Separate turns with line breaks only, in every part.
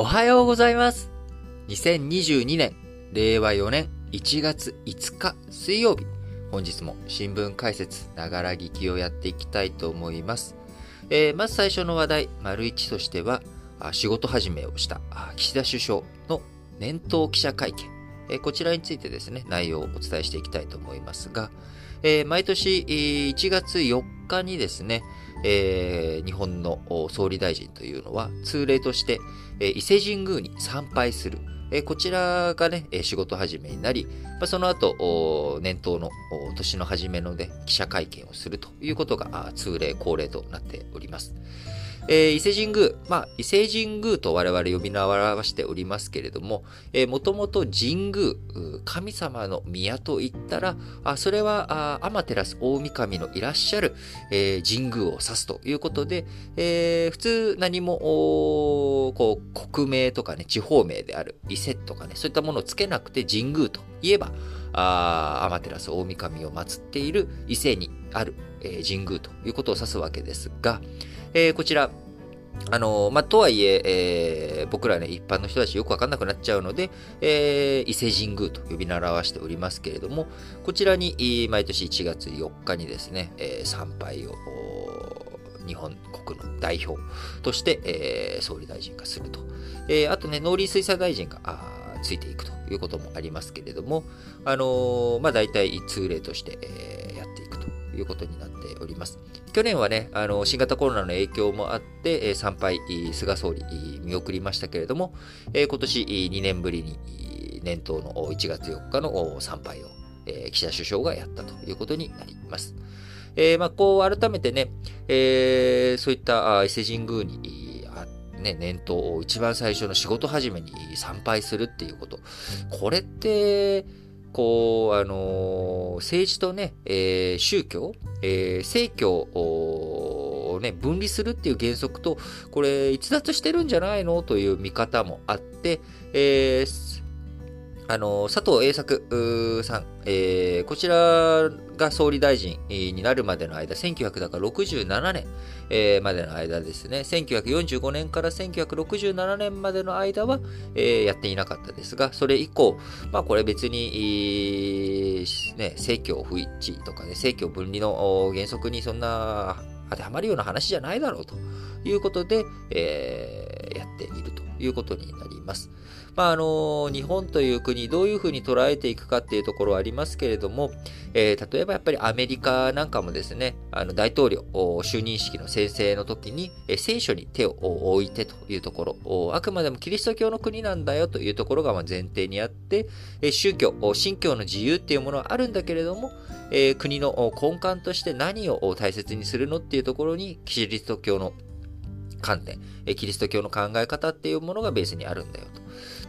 おはようございます。2022年、令和4年1月5日水曜日。本日も新聞解説、ながら聞きをやっていきたいと思います。えーまず最初の話題、丸一としては、仕事始めをした岸田首相の年頭記者会見。えーこちらについてですね、内容をお伝えしていきたいと思いますが、えー毎年1月4日にですね、えー日本の総理大臣というのは通例として、えー伊勢神宮に参拝する。えーこちらがね、仕事始めになり、まあ、その後、年頭の年の初めのね、記者会見をするということが通例、恒例となっております。えー伊勢神宮、まあ、伊勢神宮と我々呼び名を表しておりますけれども、えー、もともと神宮、神様の宮と言ったら、あそれは、あ天照大神のいらっしゃる、えー神宮を指すということで、えー普通何も、こう、国名とかね、地方名である伊勢とかね、そういったものをつけなくて神宮といえば、あ天照大神を祀っている伊勢にある、えー神宮ということを指すわけですが、えーこちら、あのまあ、とはいええー僕らね、一般の人たちよくわかんなくなっちゃうので、えー伊勢神宮と呼び名を表しておりますけれども、こちらに、毎年1月4日にですね、えー参拝を、日本国の代表として、えー総理大臣がすると。えーあとね、農林水産大臣がついていくということもありますけれども、あのーまあ、大体通例として、えーやっていくということになっております。去年はね、あの新型コロナの影響もあって、え参拝、菅総理、見送りましたけれども、え今年2年ぶりに年頭の1月4日の参拝を、え岸田首相がやったということになります。えーまあ、こう改めてね、えーそういった伊勢神宮に、ね、年頭を一番最初の仕事始めに参拝するっていうこと。これって、こう、あのー政治とね、えー宗教、えー政教をね、分離するっていう原則と、これ、逸脱してるんじゃないの？という見方もあって、えーあの、佐藤栄作さん、えーこちらが総理大臣になるまでの間、1967年、えーまでの間ですね、1945年から1967年までの間は、えーやっていなかったですが、それ以降、まあこれ別に、ね、政教不一致とかね、政教分離の原則にそんな当てはまるような話じゃないだろうということで、えーやっているということになります。まああの日本という国、どういうふうに捉えていくかっていうところはありますけれども、えー例えばやっぱりアメリカなんかもですね、あの大統領就任式の宣誓の時に、聖書に手を置いてというところ、あくまでもキリスト教の国なんだよというところが前提にあって、宗教、信教の自由っていうものはあるんだけれども、国の根幹として何を大切にするのっていうところに、キリスト教の観点、えキリスト教の考え方っていうものがベースにあるんだよと。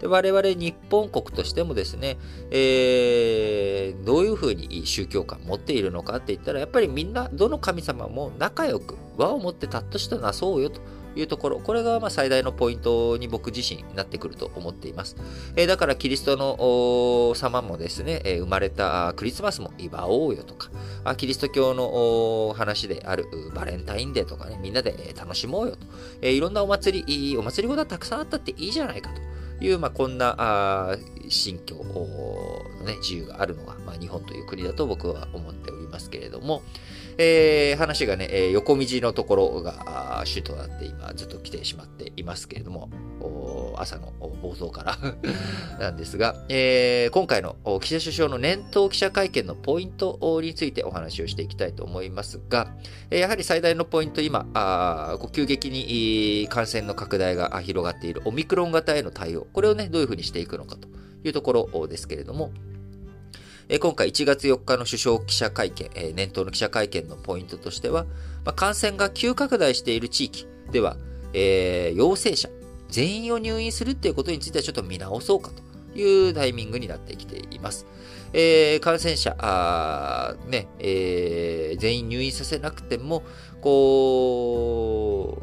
で我々日本国としてもですね、えーどういうふうに宗教観を持っているのかって言ったら、やっぱりみんな、どの神様も仲良く輪を持ってたっとしたなそうよというところ、これがまあ最大のポイントに僕自身なってくると思っています。えーだからキリストの様もですね、えー生まれたクリスマスも祝おうよとか、あキリスト教の話であるバレンタインデーとかね、みんなで楽しもうよと。えーいろんなお祭り、お祭りごとはたくさんあったっていいじゃないかと。いう、まあ、こんなあ信教の、ね、自由があるのが、まあ、日本という国だと僕は思っておりますけれども、えー話がね、えー横道のところが主となって今ずっと来てしまっていますけれども、朝の冒頭から。なんですが、えー今回の岸田首相の年頭記者会見のポイントについてお話をしていきたいと思いますが、えやはり最大のポイント、今、あ急激に感染の拡大が広がっているオミクロン型への対応、これをね、どういうふうにしていくのかというところですけれども、え今回1月4日の首相記者会見、え年頭の記者会見のポイントとしては、ま、感染が急拡大している地域では、えー陽性者全員を入院するっていうことについてはちょっと見直そうかというタイミングになってきています。えー感染者、ね、えー全員入院させなくても、こ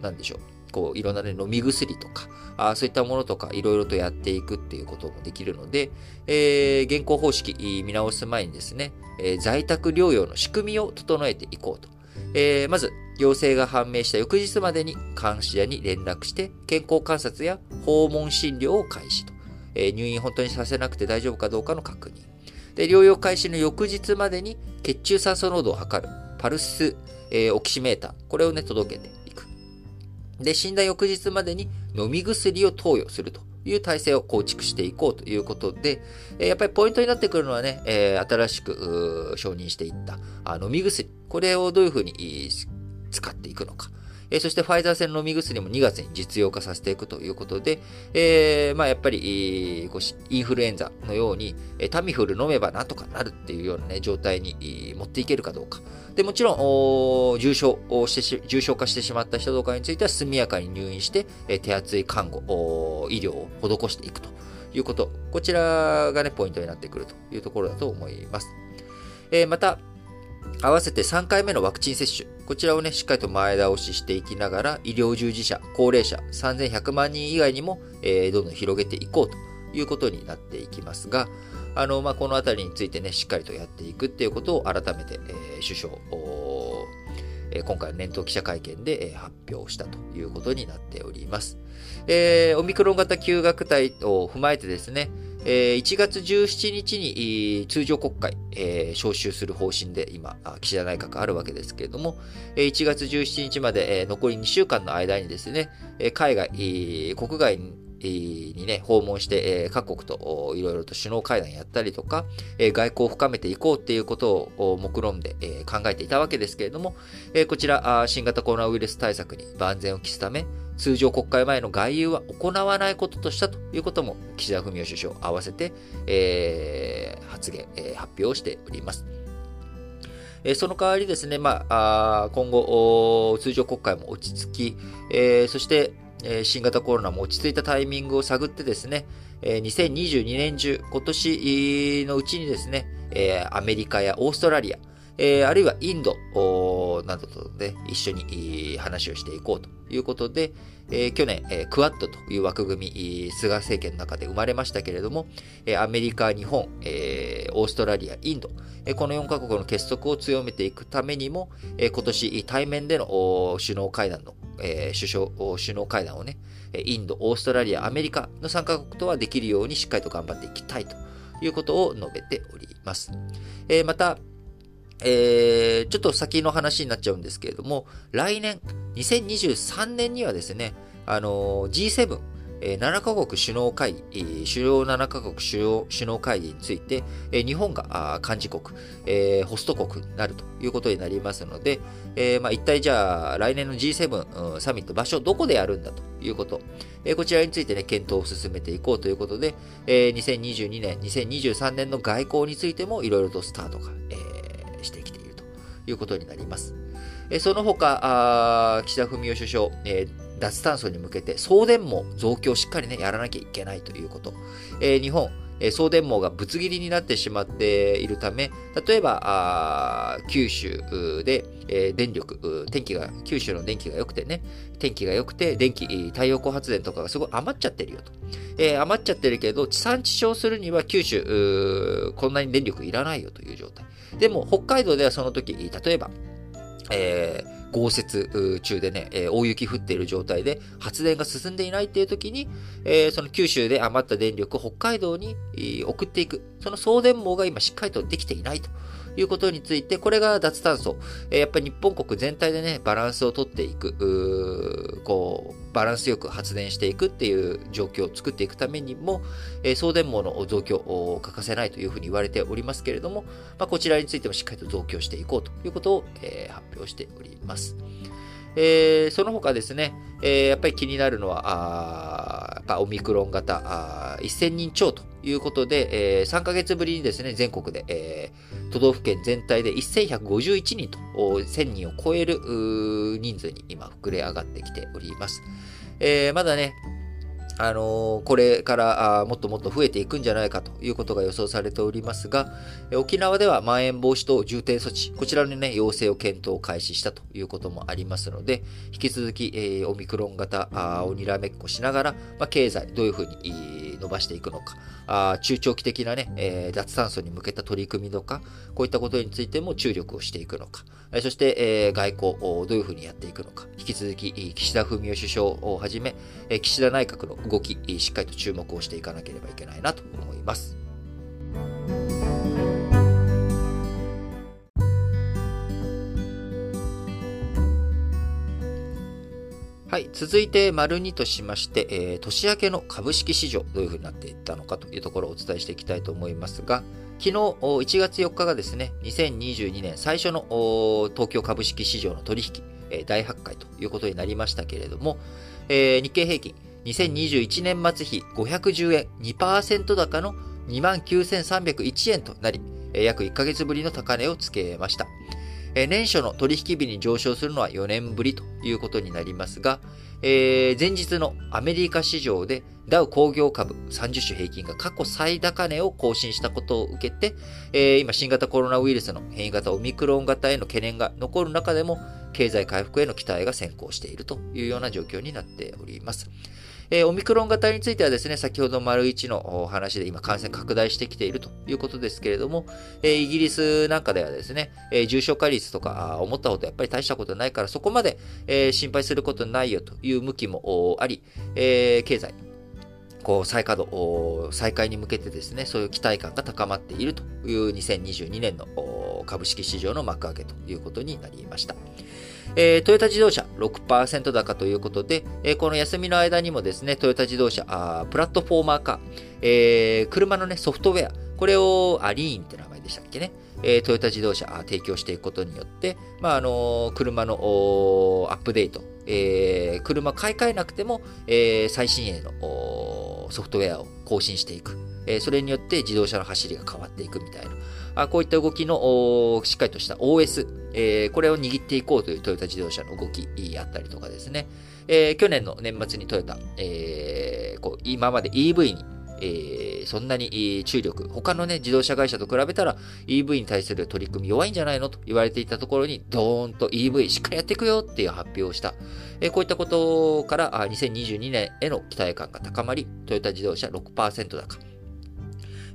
う、なんでしょう。こういろんな、ね、飲み薬とかあそういったものとかいろいろとやっていくっていうこともできるので、えー現行方式見直す前にですね、えー在宅療養の仕組みを整えていこうと。えー、まず、陽性が判明した翌日までに監視者に連絡して健康観察や訪問診療を開始と、え、入院本当にさせなくて大丈夫かどうかの確認で療養開始の翌日までに血中酸素濃度を測るパルス、えー、オキシメーターこれをね届けてで死んだ翌日までに飲み薬を投与するという体制を構築していこうということで、やっぱりポイントになってくるのはねえ、新しく承認していったあ飲み薬。これをどういうふうに使っていくのか。えそしてファイザー製の飲み薬も2月に実用化させていくということで、え、まあやっぱり、こうインフルエンザのように、タミフル飲めばなんとかなるっていうようなね、状態に持っていけるかどうか。で、もちろん、重症してし、重症化してしまった人とかについては速やかに入院して、手厚い看護、医療を施していくということ。こちらがね、ポイントになってくるというところだと思います。え、また、合わせて3回目のワクチン接種。こちらをね、しっかりと前倒ししていきながら、医療従事者、高齢者、3100万人以外にも、えー、どんどん広げていこうということになっていきますが、あの、まあ、このあたりについてね、しっかりとやっていくっていうことを改めて、えー、首相、今回の年頭記者会見で、発表したということになっております。えー、オミクロン型休学隊を踏まえてですね、1月17日に通常国会、えー、招集する方針で今、岸田内閣あるわけですけれども、1月17日まで残り2週間の間にですね、海外、国外にね、訪問して、各国といろいろと首脳会談やったりとか、外交を深めていこうっていうことを目論んで考えていたわけですけれども、こちら、新型コロナウイルス対策に万全を期すため、通常国会前の外遊は行わないこととしたということも、岸田文雄首相合わせて、えー、発言、え、発表しております。え、その代わりですね、まあ、今後、通常国会も落ち着き、え、そして、え、新型コロナも落ち着いたタイミングを探ってですね、え、2022年中、今年のうちにですね、え、アメリカやオーストラリア、え、あるいはインドなどとね、一緒に話をしていこうということで、え、去年、え、クワッドという枠組み、菅政権の中で生まれましたけれども、え、アメリカ、日本、え、オーストラリア、インド、え、この4カ国の結束を強めていくためにも、え、今年対面での首脳会談の、えー、首相、首脳会談をね、インド、オーストラリア、アメリカの3カ国とはできるようにしっかりと頑張っていきたいということを述べております。えー、また、えー、ちょっと先の話になっちゃうんですけれども、来年、2023年にはですね、あのー、G7、7カ国首脳会議、主要7カ国首脳首脳会議について、日本が幹事国、ホスト国になるということになりますので、まあ、一体じゃあ来年の G7 サミット場所どこでやるんだということ、こちらについてね、検討を進めていこうということで、2022年、2023年の外交についてもいろいろとスタートが、してきているということになります。その他、岸田文雄首相、脱炭素に向けて送電網増強をしっかりね、やらなきゃいけないということ。え日本、え送電網がぶつ切りになってしまっているため、例えば、九州で、え電力、天気が、九州の電気が良くてね、天気が良くて、電気、太陽光発電とかがすごい余っちゃってるよと。えー、余っちゃってるけど、地産地消するには九州、こんなに電力いらないよという状態。でも、北海道ではその時、例えば、えー、豪雪中でね、えー、大雪降っている状態で発電が進んでいないっていう時に、えー、その九州で余った電力を北海道に、送っていく。その送電網が今しっかりとできていないということについて、これが脱炭素。え、やっぱり日本国全体でね、バランスをとっていく、こう、バランスよく発電していくっていう状況を作っていくためにも、え、送電網の増強を欠かせないというふうに言われておりますけれども、まあ、こちらについてもしっかりと増強していこうということを、え、発表しております。えー、その他ですね、えー、やっぱり気になるのは、あオミクロン型あ1000人超ということで、えー、3ヶ月ぶりにですね、全国で、えー、都道府県全体で1151人と1000人を超える人数に今膨れ上がってきております。えー、まだね、あの、これからもっともっと増えていくんじゃないかということが予想されておりますが、沖縄ではまん延防止等重点措置、こちらのね、要請を検討を開始したということもありますので、引き続き、えー、オミクロン型をにらめっこしながら、まあ、経済、どういうふうに伸ばしていくのか、あ中長期的なね、えー、脱炭素に向けた取り組みとか、こういったことについても注力をしていくのか、そして、えー、外交をどういうふうにやっていくのか、引き続き岸田文雄首相をはじめ、岸田内閣の動き、しっかりと注目をしていかなければいけないなと思います。はい。続いて、丸2としまして、えー、年明けの株式市場、どういうふうになっていったのかというところをお伝えしていきたいと思いますが、昨日、1月4日がですね、2022年最初の東京株式市場の取引、大発会ということになりましたけれども、えー、日経平均、2021年末比510円、2%高の29,301円となり、約1ヶ月ぶりの高値をつけました。年初の取引日に上昇するのは4年ぶりということになりますが、えー、前日のアメリカ市場でダウ工業株30種平均が過去最高値を更新したことを受けて、えー、今新型コロナウイルスの変異型オミクロン型への懸念が残る中でも経済回復への期待が先行しているというような状況になっております。えー、オミクロン型についてはですね、先ほど丸1の話で今感染拡大してきているということですけれども、えー、イギリスなんかではですね、えー、重症化率とか思ったほどやっぱり大したことないからそこまで、え心配することないよという向きもあり、え経済、こう再稼働、再開に向けてですね、そういう期待感が高まっているという2022年の株式市場の幕開けということになりました。えー、トヨタ自動車6%高ということで、えー、この休みの間にもですね、トヨタ自動車、あプラットフォーマーか、えー、車のね、ソフトウェア、これをアリーンって名前でしたっけね、え、トヨタ自動車提供していくことによって、まあ、あの車のアップデート、えー、車買い替えなくても、えー、最新鋭のソフトウェアを更新していく。えー、それによって自動車の走りが変わっていくみたいな。あこういった動きのしっかりとした OS、えー、これを握っていこうというトヨタ自動車の動きあったりとかですね。え、去年の年末にトヨタ、えー、こう今まで EV にえー、そんなに注力、他のね、自動車会社と比べたら EV に対する取り組み弱いんじゃないのと言われていたところに、ドーンと EV しっかりやっていくよっていう発表をした。えー、こういったことから2022年への期待感が高まり、トヨタ自動車6%高。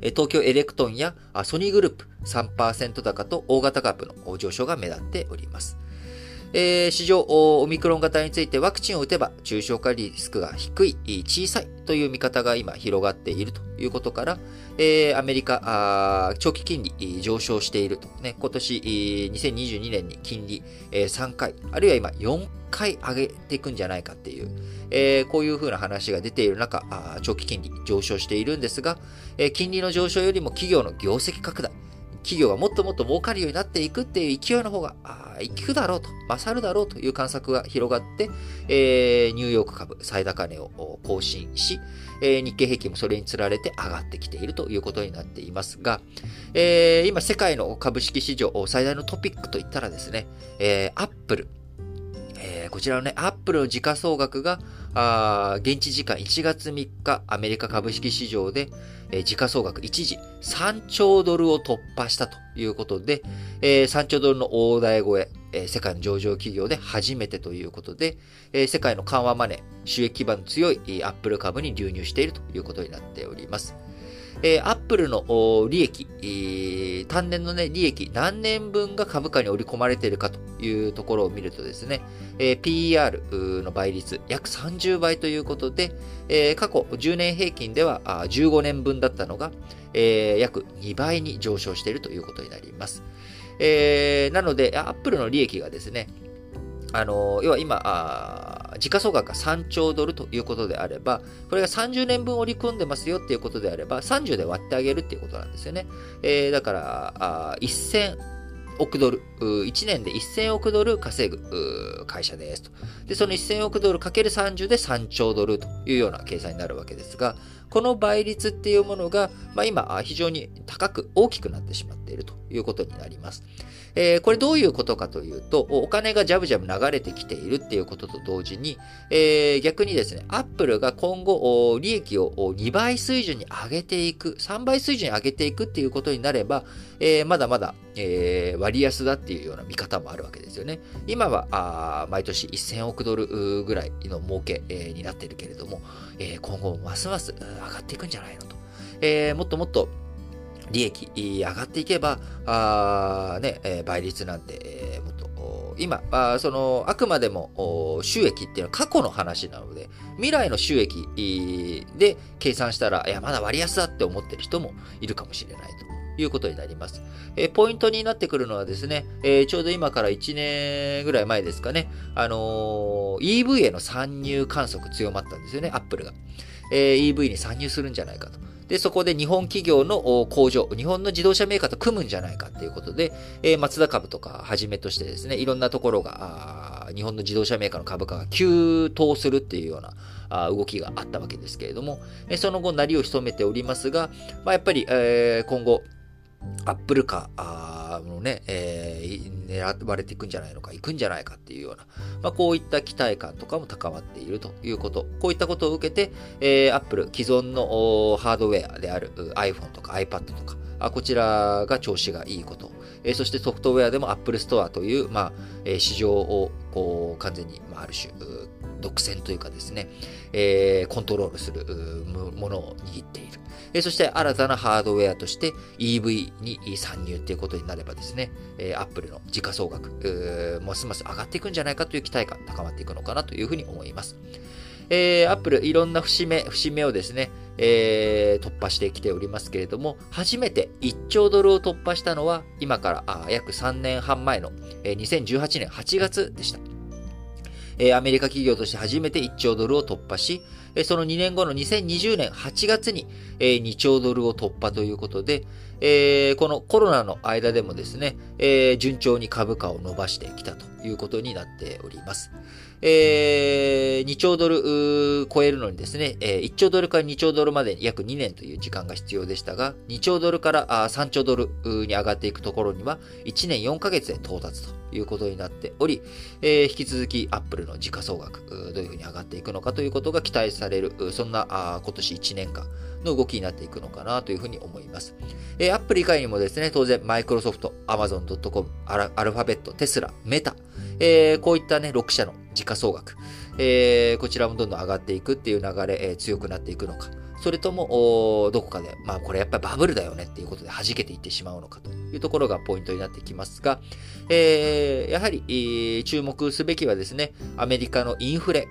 東京エレクトンやソニーグループ3%高と大型株の上昇が目立っております。えー、市場、オミクロン型についてワクチンを打てば重症化リスクが低い、小さいという見方が今広がっているということから、えー、アメリカ長期金利上昇していると。ね、今年2022年に金利、3回、あるいは今4回上げていくんじゃないかっていう、えー、こういうふうな話が出ている中、長期金利上昇しているんですが、金利の上昇よりも企業の業績拡大、企業がもっともっと儲かるようになっていくっていう勢いの方が、ああいくだろうと、勝るだろうという観測が広がって、えー、ニューヨーク株最高値を更新し、えー、日経平均もそれにつられて上がってきているということになっていますが、えー、今世界の株式市場最大のトピックといったらですね、えー、アップル、えー、こちらのね、アップルの時価総額が、あ現地時間1月3日、アメリカ株式市場で、えー、時価総額一時3兆ドルを突破したということで、えー、3兆ドルの大台超え、えー、世界の上場企業で初めてということで、えー、世界の緩和マネー、収益基盤の強いアップル株に流入しているということになっております。えー、アップルの利益、えー、単年のね、利益何年分が株価に織り込まれているかというところを見るとですね、えー、PER の倍率約30倍ということで、えー、過去10年平均では15年分だったのが、えー、約2倍に上昇しているということになります。えー、なので、アップルの利益がですね、あの、要は今、あ時価総額が3兆ドルということであれば、これが30年分織り込んでますよっていうことであれば、30で割ってあげるっていうことなんですよね。えー、だから、あ1000億ドル、1年で1000億ドル稼ぐ会社ですと。で、その1000億ドルかける30で3兆ドルというような計算になるわけですが、この倍率っていうものが、まあ、今、非常に高く大きくなってしまっているということになります。えー、これどういうことかというと、お金がジャブジャブ流れてきているっていうことと同時に、えー、逆にですね、アップルが今後、利益を2倍水準に上げていく、3倍水準に上げていくっていうことになれば、えー、まだまだ、えー、割安だっていうような見方もあるわけですよね。今は、あ毎年1000億ドルぐらいの儲け、えー、になっているけれども、えー、今後ますます上がっていくんじゃないのと。えー、もっともっと利益上がっていけば、あね、え倍率なんて、え、もっと、今、あその、あくまでも収益っていうのは過去の話なので、未来の収益で計算したら、いや、まだ割安だって思ってる人もいるかもしれないということになります。え、ポイントになってくるのはですね、え、ちょうど今から1年ぐらい前ですかね、あの、EV への参入観測強まったんですよね、アップルが。え EV に参入するんじゃないかと。で、そこで日本企業の工場、日本の自動車メーカーと組むんじゃないかっていうことで、えー、マツダ株とかはじめとしてですね、いろんなところが、日本の自動車メーカーの株価が急騰するっていうようなあ動きがあったわけですけれども、えその後、なりを潜めておりますが、まあ、やっぱり、えー、今後、アップルカーのね、えー、狙われていくんじゃないのか、行くんじゃないかっていうような、まあ、こういった期待感とかも高まっているということ。こういったことを受けて、えー、アップル既存のハードウェアである iPhone とか iPad とか、あこちらが調子がいいこと。えー、そしてソフトウェアでも Apple Store という、まあ、えー、市場をこう完全に、まあ、ある種、独占というかですね、えー、コントロールするものを握っている。そして新たなハードウェアとして EV に参入っていうことになればですね、Apple の時価総額、ますます上がっていくんじゃないかという期待感高まっていくのかなというふうに思います。えー、Apple いろんな節目、節目をですね、えー、突破してきておりますけれども、初めて1兆ドルを突破したのは、今から約3年半前の、えー、2018年8月でした。えアメリカ企業として初めて1兆ドルを突破し、その2年後の2020年8月に2兆ドルを突破ということで、このコロナの間でもですね、順調に株価を伸ばしてきたということになっております。えー、2兆ドル超えるのにですね、え、1兆ドルから2兆ドルまで約2年という時間が必要でしたが、2兆ドルから3兆ドルに上がっていくところには、1年4ヶ月で到達ということになっており、えー、引き続きアップルの時価総額、どういうふうに上がっていくのかということが期待される、そんなあ今年1年間の動きになっていくのかなというふうに思います。えー、アップル以外にもですね、当然、マイクロソフト、アマゾン .com、アルファベット、テスラ、メタ、えー、こういったね、6社の時価総額、えー、こちらもどんどん上がっていくっていう流れ、えー、強くなっていくのか、それとも、どこかで、まあこれやっぱりバブルだよねっていうことで弾けていってしまうのかというところがポイントになってきますが、えー、やはり、えー、注目すべきはですね、アメリカのインフレ、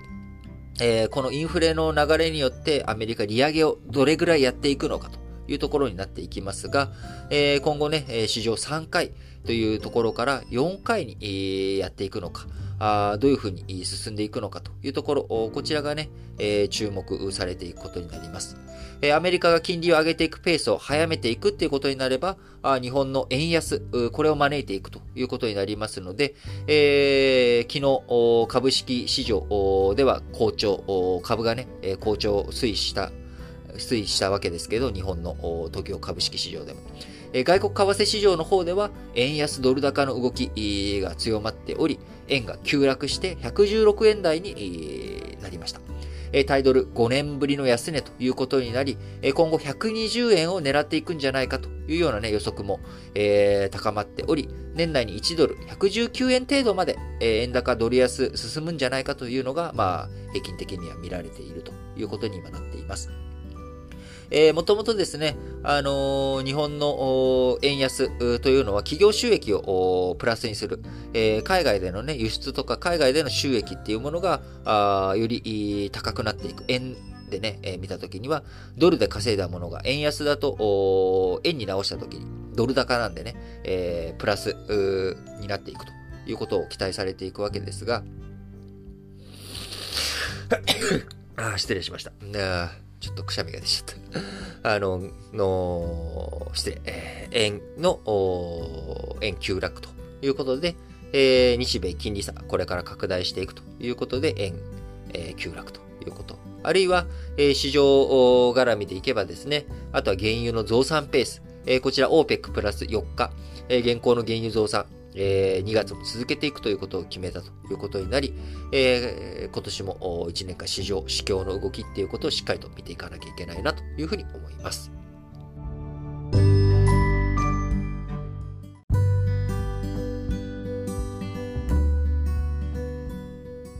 えー、このインフレの流れによってアメリカ利上げをどれぐらいやっていくのかというところになっていきますが、えー、今後ね、史上3回というところから4回にやっていくのか、あどういうふうに進んでいくのかというところ、こちらがね、え、注目されていくことになります。え、アメリカが金利を上げていくペースを早めていくっていうことになれば、あ日本の円安、これを招いていくということになりますので、えー、昨日、株式市場では好調、株がね、好調推移した、推移したわけですけど、日本の東京株式市場でも。外国為替市場の方では、円安ドル高の動きが強まっており、円が急落して116円台になりました。タイドル5年ぶりの安値ということになり、今後120円を狙っていくんじゃないかというような、ね、予測も、えー、高まっており、年内に1ドル119円程度まで、円高ドル安進むんじゃないかというのが、まあ、平均的には見られているということに今なっています。えー、もともとですね、あのー、日本の円安というのは企業収益をプラスにする、えー、海外でのね、輸出とか海外での収益っていうものが、あより高くなっていく。円でね、えー、見たときには、ドルで稼いだものが円安だと、円に直したときに、ドル高なんでね、えー、プラスになっていくということを期待されていくわけですが、あ失礼しました。ちょっとくしゃみが出ちゃった。あの、の、失礼、えー、円の、円急落ということで、えー、日米金利差、これから拡大していくということで、円、えー、急落ということ。あるいは、えー、市場絡みでいけばですね、あとは原油の増産ペース、えー、こちら OPEC プラス4日、えー、現行の原油増産、えー、2月も続けていくということを決めたということになり、えー、今年も1年間市場、市況の動きっていうことをしっかりと見ていかなきゃいけないなというふうに思います。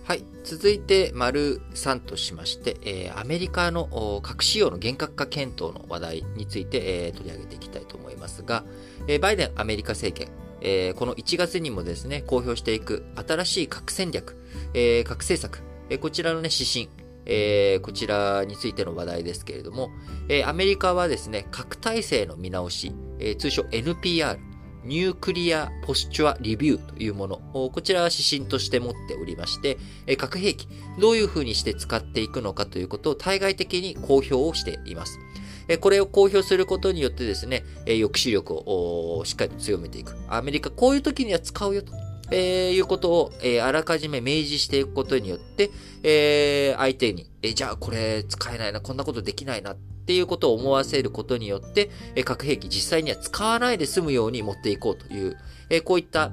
はい。続いて、丸3としまして、えー、アメリカの核使用の厳格化検討の話題について、えー、取り上げていきたいと思いますが、えー、バイデンアメリカ政権、えー、この1月にもですね、公表していく新しい核戦略、えー、核政策、えー、こちらのね、指針、えー、こちらについての話題ですけれども、えー、アメリカはですね、核体制の見直し、えー、通称 NPR、ニュークリアポスチュアリビューというもの、こちらは指針として持っておりまして、核兵器、どういうふうにして使っていくのかということを対外的に公表をしています。これを公表することによってですね、抑止力をしっかりと強めていく。アメリカ、こういう時には使うよと。え、いうことを、え、あらかじめ明示していくことによって、え、相手に、え、じゃあこれ使えないな、こんなことできないなっていうことを思わせることによって、え、核兵器実際には使わないで済むように持っていこうという、え、こういった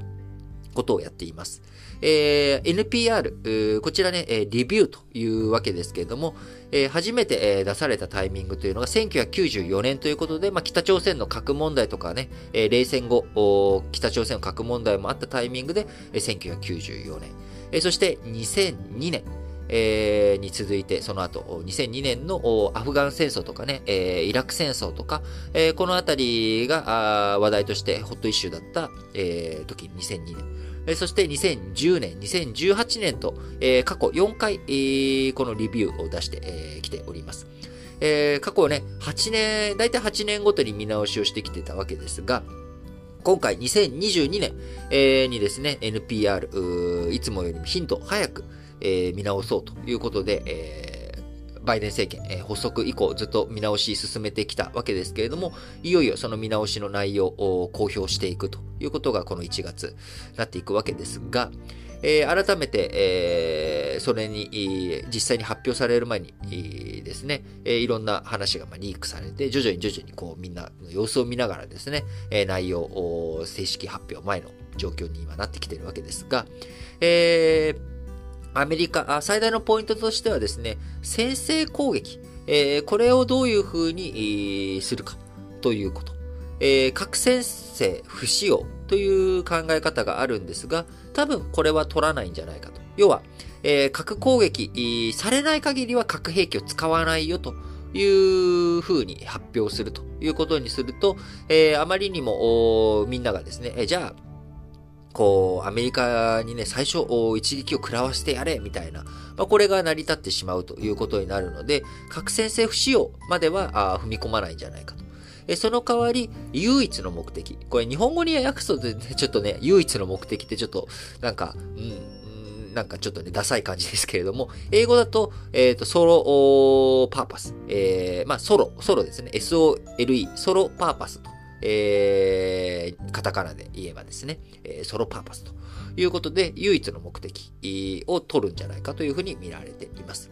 ことをやっています。えー、NPR、こちらね、リビューというわけですけれども、えー、初めて、出されたタイミングというのが1994年ということで、まあ、北朝鮮の核問題とかね、冷戦後、北朝鮮の核問題もあったタイミングで、えー、1994年、そして2002年、えー、に続いて、その後、2002年のアフガン戦争とかね、えー、イラク戦争とか、えー、このあたりが話題としてホットイッシュだった、えー、時、2002年。そして2010年、2018年と、過去4回、このレビューを出してき、ております。過去ね、8年、だいたい8年ごとに見直しをしてきてたわけですが、今回2022年、にですね、NPR、いつもよりもヒント早く、見直そうということで、バイデン政権、えー、発足以降ずっと見直し進めてきたわけですけれども、いよいよその見直しの内容を公表していくということがこの1月なっていくわけですが、えー、改めて、えー、それに、実際に発表される前に、ですね、えー、いろんな話がまあリークされて、徐々に徐々にこうみんなの様子を見ながらですね、え、内容を正式発表前の状況に今なってきているわけですが、えー、アメリカ、最大のポイントとしてはですね、先制攻撃、えー、これをどういうふうにするかということ。えー、核先制不使用という考え方があるんですが、多分これは取らないんじゃないかと。要は、えー、核攻撃されない限りは核兵器を使わないよというふうに発表するということにすると、えー、あまりにもみんながですね、えじゃあこう、アメリカにね、最初、一撃を食らわせてやれ、みたいな、まあ、これが成り立ってしまうということになるので、核先制不使用までは踏み込まないんじゃないかと。えその代わり、唯一の目的。これ日本語に訳すと、ね、ちょっとね、唯一の目的ってちょっと、なんか、うん、なんかちょっとね、ダサい感じですけれども、英語だと、えっ、ー、と、ソロパーパス。えー、まあ、ソロ、ソロですね。SOLE、ソロパーパスとえー、カタカナで言えばですね、え、ソロパーパスということで、唯一の目的を取るんじゃないかというふうに見られています。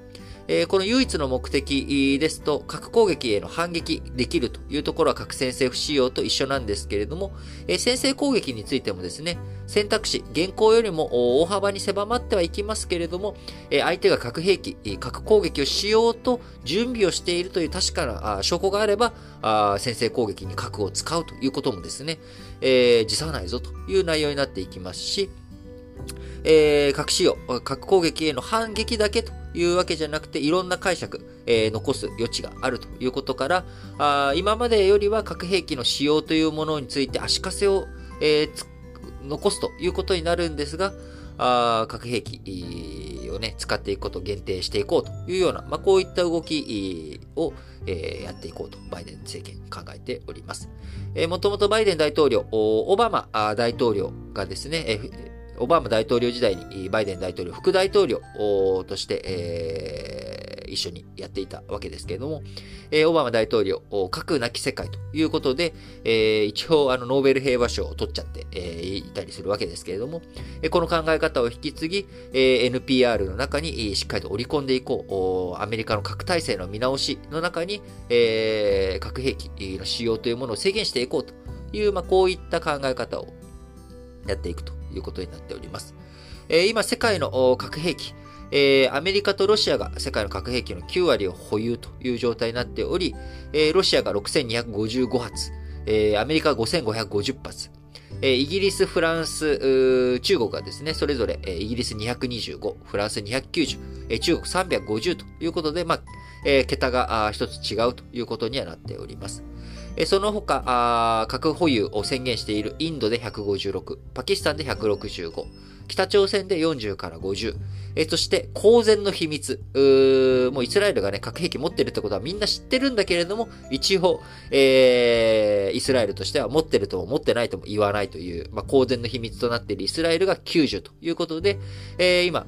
えー、この唯一の目的ですと、核攻撃への反撃できるというところは核先制不使用と一緒なんですけれども、えー、先制攻撃についてもですね、選択肢、現行よりも大幅に狭まってはいきますけれども、えー、相手が核兵器、核攻撃をしようと準備をしているという確かな証拠があれば、あ先制攻撃に核を使うということもですね、えー、辞さないぞという内容になっていきますし、えー、核使用、核攻撃への反撃だけというわけじゃなくて、いろんな解釈、えー、残す余地があるということから、あ今までよりは核兵器の使用というものについて足かせを、えー、残すということになるんですが、あ核兵器をね、使っていくことを限定していこうというような、まあ、こういった動きを、えー、やっていこうと、バイデン政権考えております。えー、もともとバイデン大統領、オバマ大統領がですね、オバマ大統領時代にバイデン大統領、副大統領として、えー、一緒にやっていたわけですけれども、えー、オバマ大統領、核なき世界ということで、えー、一応あのノーベル平和賞を取っちゃって、えー、いたりするわけですけれども、えー、この考え方を引き継ぎ、えー、NPR の中にしっかりと織り込んでいこう、アメリカの核体制の見直しの中に、えー、核兵器の使用というものを制限していこうという、まあ、こういった考え方をやっていくと。いうことになっております。えー、今、世界の核兵器、えー、アメリカとロシアが世界の核兵器の9割を保有という状態になっており、えー、ロシアが6255発、えー、アメリカが5550発、えイギリス、フランス、中国がですね、それぞれ、えイギリス225、フランス290、え中国350ということで、まあ、え桁が一つ違うということにはなっております。その他、核保有を宣言しているインドで156、パキスタンで165、北朝鮮で40から50、そして公然の秘密、もうイスラエルがね、核兵器持ってるってことはみんな知ってるんだけれども、一応、えー、イスラエルとしては持ってるとも持ってないとも言わないという、まあ、公然の秘密となっているイスラエルが90ということで、えー、今、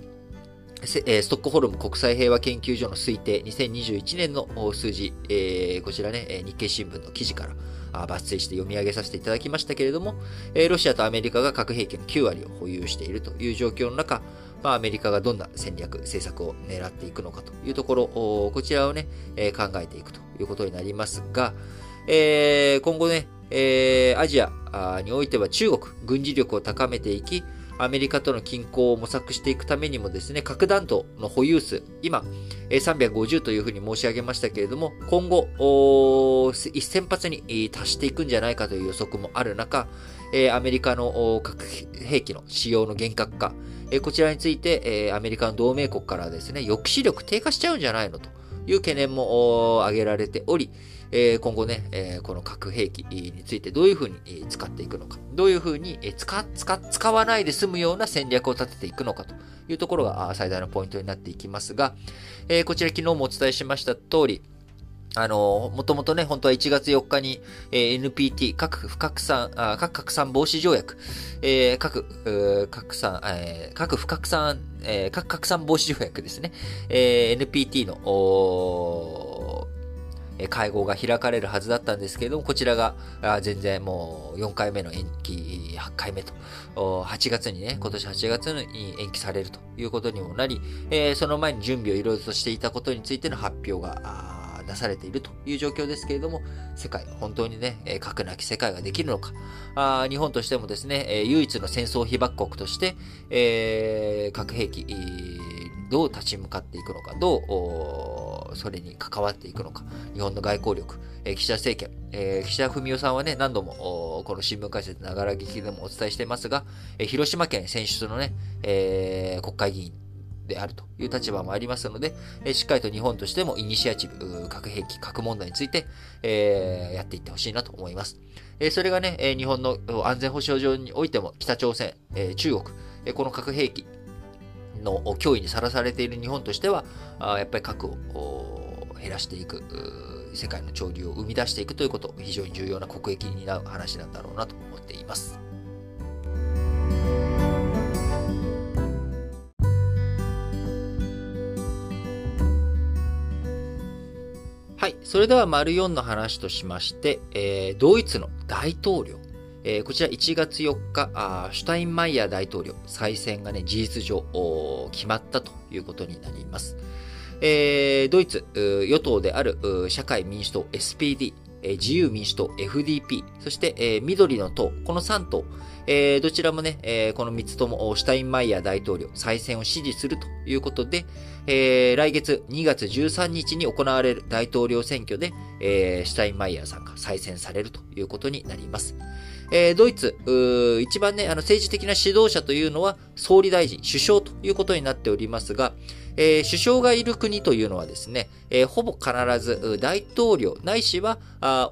ストックホルム国際平和研究所の推定、2021年の数字、えー、こちらね、日経新聞の記事から抜粋して読み上げさせていただきましたけれども、ロシアとアメリカが核兵器の9割を保有しているという状況の中、まあ、アメリカがどんな戦略、政策を狙っていくのかというところ、こちらをね、考えていくということになりますが、今後ね、アジアにおいては中国、軍事力を高めていき、アメリカとの均衡を模索していくためにもですね、核弾頭の保有数、今、350というふうに申し上げましたけれども、今後、1000発に達していくんじゃないかという予測もある中、アメリカの核兵器の使用の厳格化、こちらについて、アメリカの同盟国からですね、抑止力低下しちゃうんじゃないのという懸念も挙げられており、え今後ね、えこの核兵器についてどういうふうに使っていくのか、どういうふうに使、使、使わないで済むような戦略を立てていくのかと。いうところが最大のポイントになっていきますが、えこちら昨日もお伝えしました通り、あの、もともとね、本当は1月4日に、えー、NPT、核不拡散、あ核拡散防止条約、えー、核、拡散、えー、核不拡散、えー、核拡散防止条約ですね、えー、NPT の、会合が開かれるはずだったんですけれども、こちらが全然もう4回目の延期、8回目と、8月にね、今年8月に延期されるということにもなり、その前に準備をいろいろとしていたことについての発表が出されているという状況ですけれども、世界、本当にね、核なき世界ができるのか、日本としてもですね、唯一の戦争被爆国として、核兵器、どう立ち向かっていくのか、どう、それに関わっていくのか、日本の外交力、えー、岸田政権、えー、岸田文雄さんはね、何度も、この新聞解説ながら劇でもお伝えしていますが、えー、広島県選出のね、えー、国会議員であるという立場もありますので、えしっかりと日本としてもイニシアチブ、核兵器、核問題について、えやっていってほしいなと思います。えそれがね、え日本の安全保障上においても北朝鮮、え中国、えこの核兵器の脅威にさらされている日本としては、あやっぱり核を減らしていく、世界の潮流を生み出していくということ、非常に重要な国益になる話なんだろうなと思っています。はい。それでは、丸4の話としまして、えー、ドイツの大統領。えー、こちら1月4日あ、シュタインマイヤー大統領、再選がね、事実上、決まったということになります。えー、ドイツ、与党である社会民主党 SPD、自由民主党 FDP、そして、えー、緑の党、この3党、えー、どちらもね、えー、この3つともシュタインマイヤー大統領再選を支持するということで、えー、来月2月13日に行われる大統領選挙で、えー、シュタインマイヤーさんが再選されるということになります。えー、ドイツ、一番ね、あの政治的な指導者というのは総理大臣、首相ということになっておりますが、えー、首相がいる国というのはですね、えー、ほぼ必ず大統領ないしは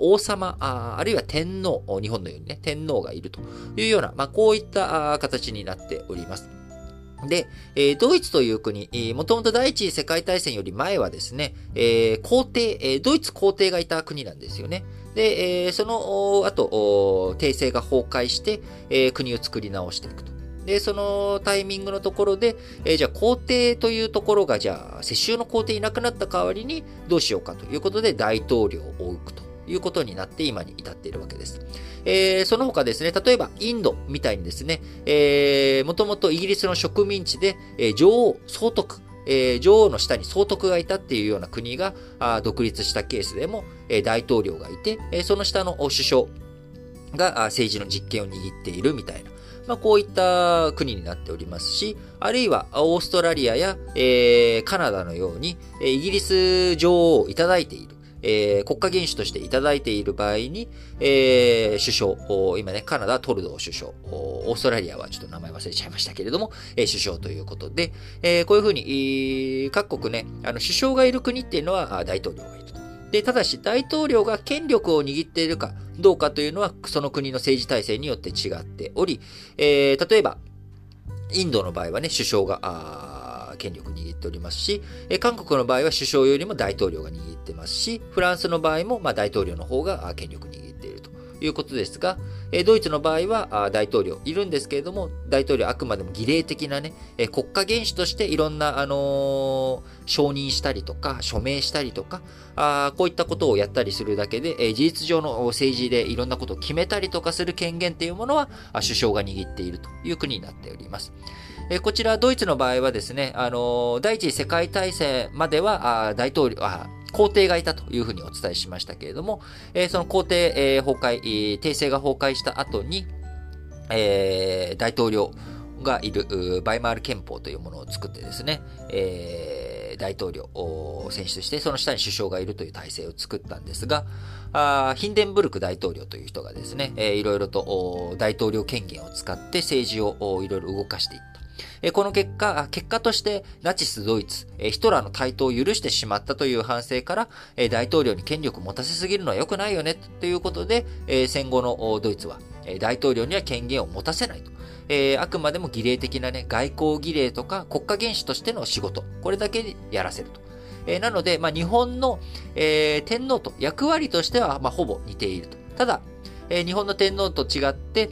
王様あ、あるいは天皇、日本のようにね、天皇がいるというような、まあ、こういった形になっております。で、え、ドイツという国、もともと第一次世界大戦より前はですね、え、皇帝、え、ドイツ皇帝がいた国なんですよね。で、えー、その後、帝政が崩壊して、えー、国を作り直していくと。で、そのタイミングのところで、えー、じゃあ皇帝というところが、じゃあ世襲の皇帝いなくなった代わりにどうしようかということで大統領を置くということになって今に至っているわけです。えー、その他ですね、例えばインドみたいにですね、えー、もともとイギリスの植民地で、えー、女王総督、えー、女王の下に総督がいたっていうような国が独立したケースでも、大統領がいて、その下の首相が政治の実権を握っているみたいな。まあ、こういった国になっておりますし、あるいはオーストラリアや、カナダのように、イギリス女王をいただいている。えー、国家元首としていただいている場合に、えー、首相、今ね、カナダ、トルドー首相、オーストラリアはちょっと名前忘れちゃいましたけれども、えー、首相ということで、え、こういうふうに、各国ね、あの、首相がいる国っていうのは大統領がいると。で、ただし大統領が権力を握っているかどうかというのは、その国の政治体制によって違っており、えー、例えば、インドの場合はね、首相が、権力を握っておりますし、え韓国の場合は首相よりも大統領が握ってますし、フランスの場合も、まあ、大統領の方が権力を握っていうことですが、えドイツの場合は大統領いるんですけれども、大統領あくまでも儀礼的なね、え国家元首としていろんな、あの、承認したりとか、署名したりとか、あこういったことをやったりするだけで、え事実上の政治でいろんなことを決めたりとかする権限っていうものは、首相が握っているという国になっております。えこちら、ドイツの場合はですね、あの第一次世界大戦までは、あ大統領、あ皇帝がいたというふうにお伝えしましたけれども、えその皇帝、え崩壊、帝政が崩壊した後に、え大統領がいるバイマール憲法というものを作ってですね、えー、大統領を選出して、その下に首相がいるという体制を作ったんですが、あヒンデンブルク大統領という人がですね、えー、いろいろと大統領権限を使って政治をいろいろ動かしていった。この結果、結果としてナチスドイツ、ヒトラーの台頭を許してしまったという反省から、大統領に権力を持たせすぎるのは良くないよねということで、戦後のドイツは大統領には権限を持たせないと。えあくまでも儀礼的なね、外交儀礼とか国家元首としての仕事、これだけやらせると。えなので、まあ、日本の、えー、天皇と役割としては、まあ、ほぼ似ていると。ただ、えー、日本の天皇と違って、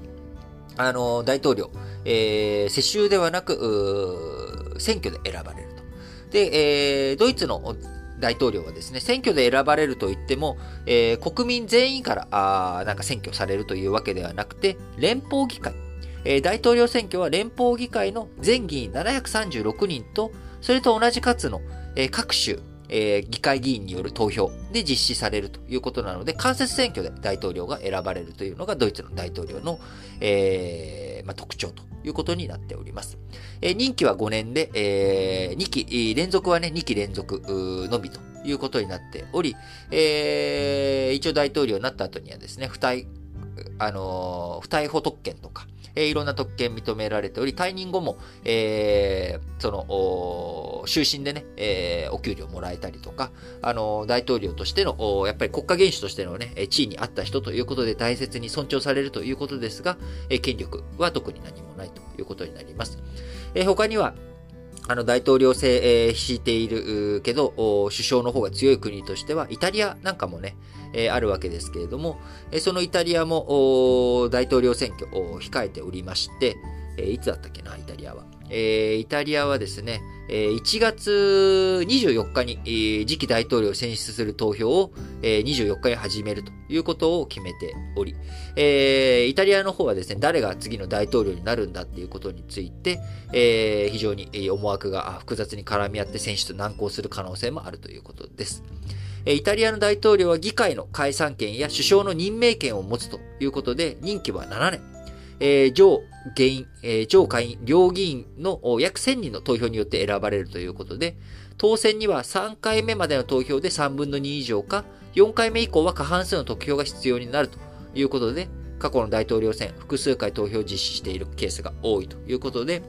あの大統領、えー、世襲ではなく、選挙で選ばれると。で、えー、ドイツの大統領はですね、選挙で選ばれると言っても、えー、国民全員からあなんか選挙されるというわけではなくて、連邦議会、えー、大統領選挙は連邦議会の全議員736人と、それと同じ数の、えー、各州、えー、議会議員による投票で実施されるということなので、間接選挙で大統領が選ばれるというのがドイツの大統領の、えーまあ、特徴ということになっております。えー、任期は5年で、えー、2期、連続はね、2期連続のみということになっており、えー、一応大統領になった後にはですね、不退、あの、不逮捕特権とか、えー、いろんな特権認められており、退任後も、えー、その、終身でね、えー、お給料もらえたりとか、あの、大統領としての、やっぱり国家元首としてのね、地位にあった人ということで大切に尊重されるということですが、えー、権力は特に何もないということになります。えー、他には、あの、大統領制、えー、敷いているけど、首相の方が強い国としては、イタリアなんかもね、えー、あるわけですけれども、えー、そのイタリアも大統領選挙を控えておりまして、えー、いつだったっけな、イタリアは。えー、イタリアはですね、えー、1月24日に、えー、次期大統領を選出する投票を、えー、24日に始めるということを決めており、えー、イタリアの方はですね、誰が次の大統領になるんだっていうことについて、えー、非常に思惑が複雑に絡み合って選出難航する可能性もあるということです。イタリアの大統領は議会の解散権や首相の任命権を持つということで、任期は7年。えー、上下院、えー、上下院、両議員の約1000人の投票によって選ばれるということで、当選には3回目までの投票で3分の2以上か、4回目以降は過半数の得票が必要になるということで、過去の大統領選、複数回投票を実施しているケースが多いということで、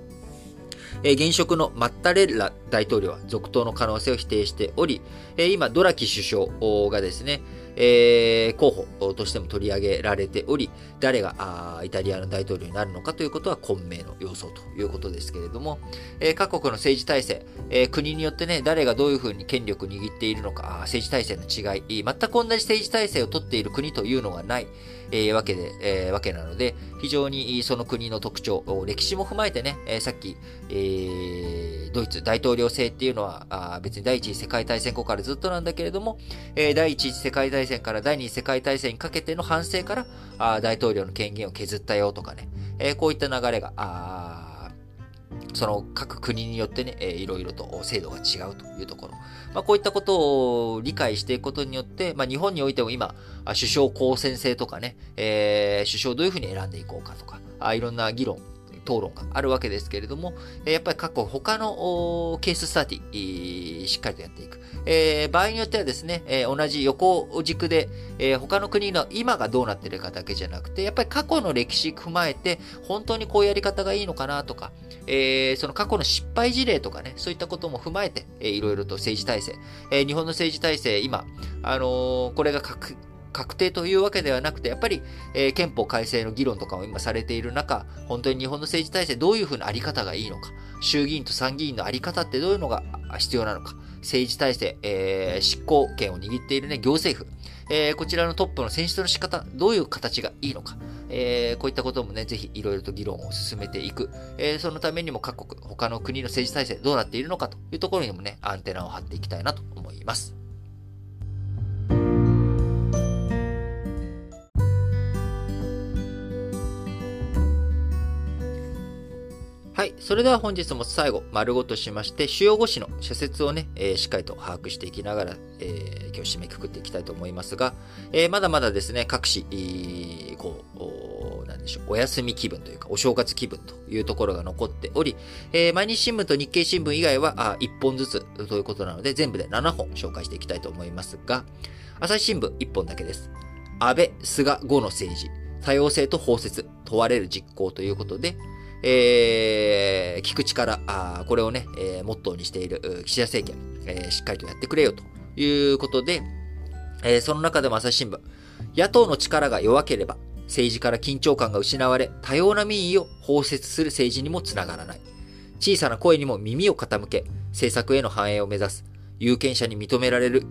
え現職のマッタレッラ大統領は続投の可能性を否定しており、え今、ドラキ首相がですね、えー、候補としても取り上げられており、誰があイタリアの大統領になるのかということは混迷の要素ということですけれども、えー、各国の政治体制、えー、国によってね、誰がどういうふうに権力を握っているのか、政治体制の違い、全く同じ政治体制をとっている国というのがない、えー、わけで、えー、わけなので、非常にその国の特徴、歴史も踏まえてね、えー、さっき、えー、ドイツ大統領制っていうのはあ別に第一次世界大戦後からずっとなんだけれども、えー、第一次世界大戦から第二次世界大戦にかけての反省からあ大統領の権限を削ったよとかね、えー、こういった流れが、あその各国によってね、えー、いろいろと制度が違うというところ。まあ、こういったことを理解していくことによって、まあ、日本においても今、首相公選制とかね、えー、首相どういうふうに選んでいこうかとか、あいろんな議論、討論があるわけですけれども、やっぱり過去他のケーススタディ、しっかりとやっていく。えー、場合によってはですね、えー、同じ横軸で、えー、他の国の今がどうなってるかだけじゃなくて、やっぱり過去の歴史踏まえて、本当にこうやり方がいいのかなとか、え、その過去の失敗事例とかね、そういったことも踏まえて、えー、いろいろと政治体制、え、日本の政治体制、今、あの、これが確確定というわけではなくて、やっぱり、えー、憲法改正の議論とかも今されている中、本当に日本の政治体制どういうふうなあり方がいいのか、衆議院と参議院のあり方ってどういうのが必要なのか、政治体制、えー、執行権を握っているね、行政府、えー、こちらのトップの選出の仕方、どういう形がいいのか、えー、こういったこともね、ぜひいろいろと議論を進めていく。えー、そのためにも各国、他の国の政治体制どうなっているのかというところにもね、アンテナを張っていきたいなと思います。はい。それでは本日も最後、丸ごとしまして、主要語詞の社説をね、えー、しっかりと把握していきながら、えー、今日締めくくっていきたいと思いますが、えー、まだまだですね、各紙、こう、なんでしょう、お休み気分というか、お正月気分というところが残っており、え毎日新聞と日経新聞以外はあ1本ずつということなので、全部で7本紹介していきたいと思いますが、朝日新聞1本だけです。安倍、菅、後の政治、多様性と包摂、問われる実行ということで、えー、聞く力、あこれをね、えー、モットーにしている岸田政権、えー、しっかりとやってくれよということで、えー、その中でも朝日新聞、野党の力が弱ければ、政治から緊張感が失われ、多様な民意を包摂する政治にもつながらない。小さな声にも耳を傾け、政策への反映を目指す。有権者に認められる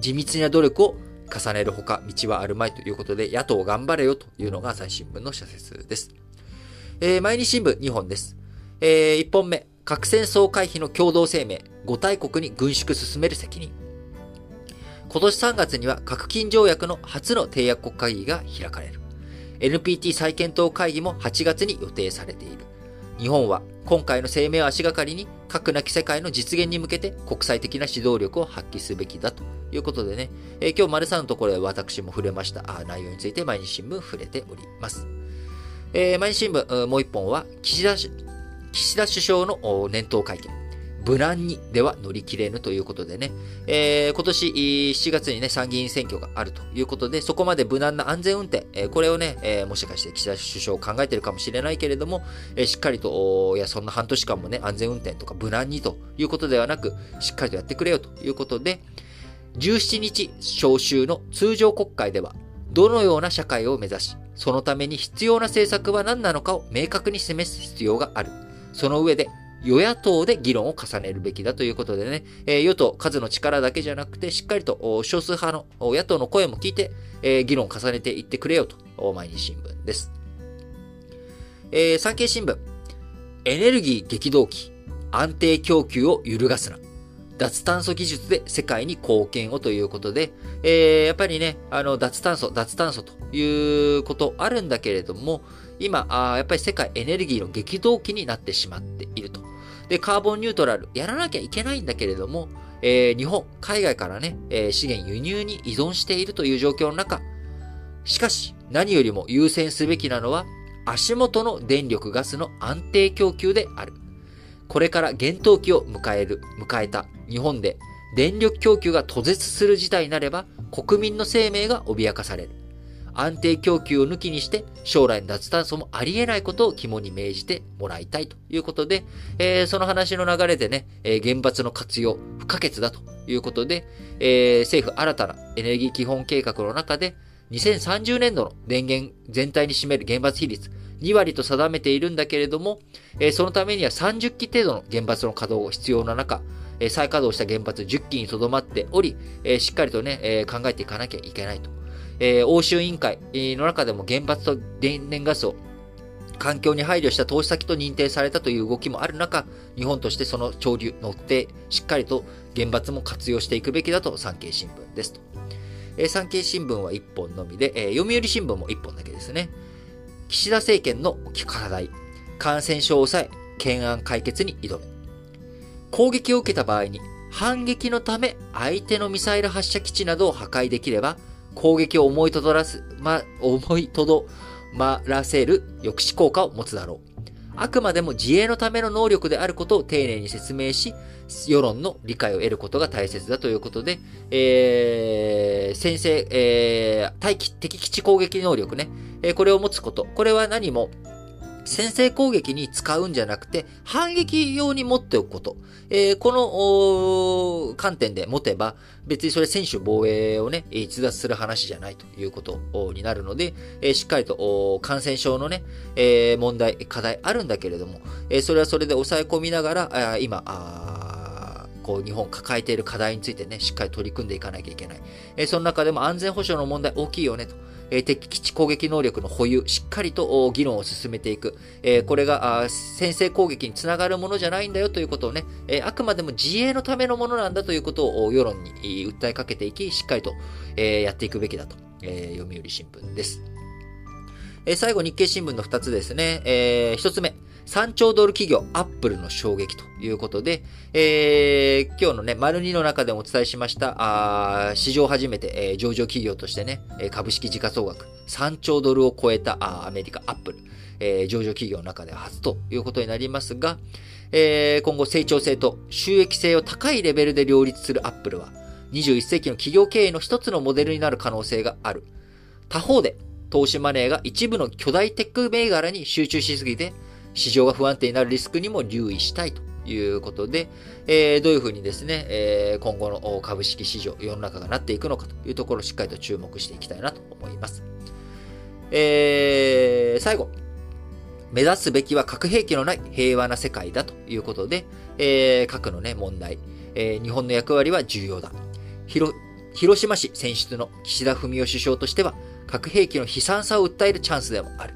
地道な努力を重ねるほか道はあるまいということで、野党頑張れよというのが朝日新聞の社説です。えー、毎日新聞2本です。えー、1本目、核戦争回避の共同声明、5大国に軍縮進める責任。今年3月には核禁条約の初の締約国会議が開かれる。NPT 再検討会議も8月に予定されている。日本は今回の声明を足がかりに核なき世界の実現に向けて国際的な指導力を発揮すべきだということでね、えー、今日丸さんのところで私も触れました内容について毎日新聞触れております。えー、毎日新聞、もう一本は、岸田、岸田首相の年頭会見。無難にでは乗り切れぬということでね、えー、今年7月にね、参議院選挙があるということで、そこまで無難な安全運転、えー、これをね、えー、もしかして岸田首相考えてるかもしれないけれども、え、しっかりと、いや、そんな半年間もね、安全運転とか無難にということではなく、しっかりとやってくれよということで、17日召集の通常国会では、どのような社会を目指し、そのために必要な政策は何なのかを明確に示す必要がある。その上で、与野党で議論を重ねるべきだということでね、えー、与党数の力だけじゃなくて、しっかりと少数派の野党の声も聞いて、えー、議論を重ねていってくれよと、毎日新聞です。えー、産経新聞、エネルギー激動期、安定供給を揺るがすな。脱炭素技術で世界に貢献をということで、えー、やっぱりね、あの、脱炭素、脱炭素ということあるんだけれども、今、あやっぱり世界エネルギーの激動期になってしまっていると。で、カーボンニュートラル、やらなきゃいけないんだけれども、えー、日本、海外からね、えー、資源輸入に依存しているという状況の中、しかし、何よりも優先すべきなのは、足元の電力ガスの安定供給である。これから厳冬期を迎える、迎えた日本で電力供給が途絶する事態になれば国民の生命が脅かされる。安定供給を抜きにして将来の脱炭素もあり得ないことを肝に銘じてもらいたいということで、えー、その話の流れでね、えー、原発の活用不可欠だということで、えー、政府新たなエネルギー基本計画の中で2030年度の電源全体に占める原発比率2割と定めているんだけれども、えそのためには30基程度の原発の稼働が必要な中、え再稼働した原発10基にとどまっており、えしっかりとね、え考えていかなきゃいけないと。え欧州委員会の中でも原発と電燃ガスを環境に配慮した投資先と認定されたという動きもある中、日本としてその潮流乗って、しっかりと原発も活用していくべきだと産経新聞ですと。え、産経新聞は1本のみで、え、読売新聞も1本だけですね。岸田政権の課題、感染症を抑え、懸案解決に挑む。攻撃を受けた場合に、反撃のため相手のミサイル発射基地などを破壊できれば、攻撃を思いとどらす、ま、思いとどまらせる抑止効果を持つだろう。あくまでも自衛のための能力であることを丁寧に説明し、世論の理解を得ることが大切だということで、えー、先制、えー、対敵基地攻撃能力ね、えー、これを持つこと。これは何も、先制攻撃に使うんじゃなくて、反撃用に持っておくこと。えー、この観点で持てば、別にそれ選手防衛をね、逸脱する話じゃないということになるので、えー、しっかりと感染症のね、えー、問題、課題あるんだけれども、えそれはそれで抑え込みながら、あ今、あこう日本抱えている課題についてね、しっかり取り組んでいかなきゃいけない。えその中でも安全保障の問題大きいよねと。え敵基地攻撃能力の保有、しっかりと議論を進めていく。えこれが先制攻撃につながるものじゃないんだよということをね、えあくまでも自衛のためのものなんだということを世論に訴えかけていき、しっかりと、えやっていくべきだと、え読売新聞です。え最後、日経新聞の2つですね。えー、1つ目。3兆ドル企業、アップルの衝撃ということで、えー、今日のね、丸2の中でもお伝えしました、あ史上初めて、えー、上場企業としてね、株式時価総額3兆ドルを超えたあアメリカ、アップル、えー、上場企業の中では初ということになりますが、えー、今後成長性と収益性を高いレベルで両立するアップルは、21世紀の企業経営の一つのモデルになる可能性がある。他方で、投資マネーが一部の巨大テック銘柄に集中しすぎて、市場が不安定になるリスクにも留意したいということで、えー、どういうふうにですね、えー、今後の株式市場、世の中がなっていくのかというところをしっかりと注目していきたいなと思います。えー、最後。目指すべきは核兵器のない平和な世界だということで、え、核のね、問題、え、日本の役割は重要だ。広島市選出の岸田文雄首相としては、核兵器の悲惨さを訴えるチャンスでもある。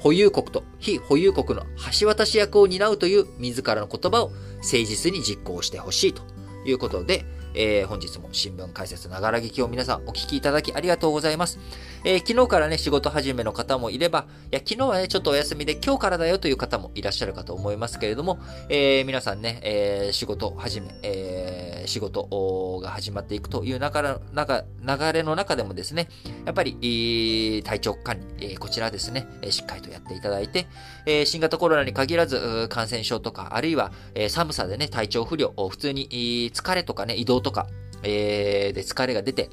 保有国と非保有国の橋渡し役を担うという自らの言葉を誠実に実行してほしいということで、えー、本日も新聞解説ながら聞きを皆さんお聞きいただきありがとうございます。えー、昨日からね、仕事始めの方もいれば、いや、昨日はね、ちょっとお休みで今日からだよという方もいらっしゃるかと思いますけれども、えー、皆さんね、えー、仕事始め、えー、仕事が始まっていくという中中流れの中でもですね、やっぱり、体調管理、えー、こちらですね、しっかりとやっていただいて、えー、新型コロナに限らず、感染症とか、あるいは、えー、寒さでね、体調不良、普通に疲れとかね、移動とか、えー、で疲れが出て、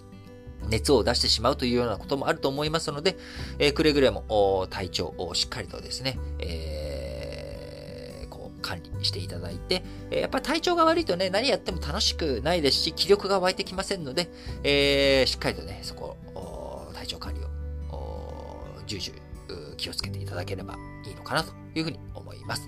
熱を出してしまうというようなこともあると思いますので、えー、くれぐれも体調をしっかりとですね、えー、こう管理していただいて、えやっぱり体調が悪いとね、何やっても楽しくないですし、気力が湧いてきませんので、え、しっかりとね、そこ、体調管理を、重々気をつけていただければいいのかなというふうに思います。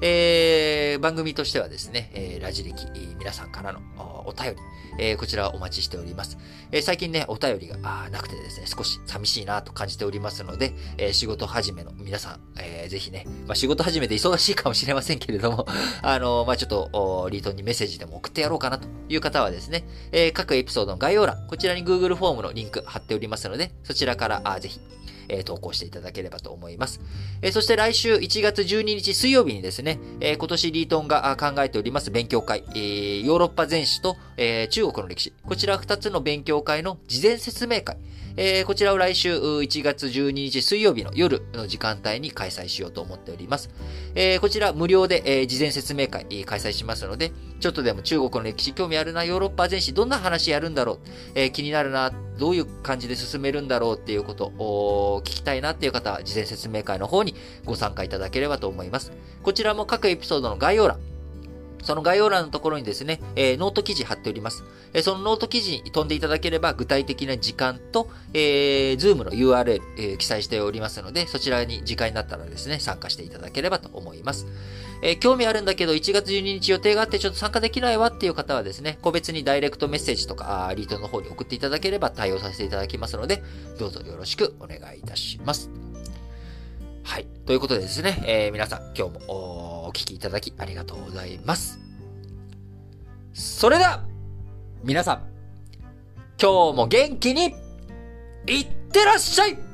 えー、番組としてはですね、えー、ラジ歴、皆さんからのお便り、えー、こちらお待ちしております。えー、最近ね、お便りがなくてですね、少し寂しいなと感じておりますので、えー、仕事始めの皆さん、えー、ぜひね、まあ、仕事始めで忙しいかもしれませんけれども、あのまあ、ちょっと、リートンにメッセージでも送ってやろうかなという方はですね、えー、各エピソードの概要欄、こちらに Google フォームのリンク貼っておりますので、そちらから、あぜひ、えー、投稿していただければと思います。えー、そして来週1月12日水曜日にですね、えー、今年リートンが考えております勉強会、えー、ヨーロッパ全史と、えー、中国の歴史、こちら2つの勉強会の事前説明会、えー、こちらを来週1月12日水曜日の夜の時間帯に開催しようと思っております。えー、こちら無料で、えー、事前説明会、開催しますので、ちょっとでも中国の歴史興味あるな、ヨーロッパ全史どんな話やるんだろう、えー、気になるな、どういう感じで進めるんだろうっていうことを聞きたいなっていう方は、事前説明会の方にご参加いただければと思います。こちらも各エピソードの概要欄、その概要欄のところにですね、えー、ノート記事貼っております。えー、そのノート記事に飛んでいただければ、具体的な時間と、えー、Zoom の URL、えー、記載しておりますので、そちらに時間になったらですね、参加していただければと思います。えー、興味あるんだけど、1月12日予定があってちょっと参加できないわっていう方はですね、個別にダイレクトメッセージとか、リートの方に送っていただければ対応させていただきますので、どうぞよろしくお願いいたします。はい。ということでですね、えー、皆さん、今日もお聞きいただきありがとうございます。それでは、皆さん、今日も元気に、いってらっしゃい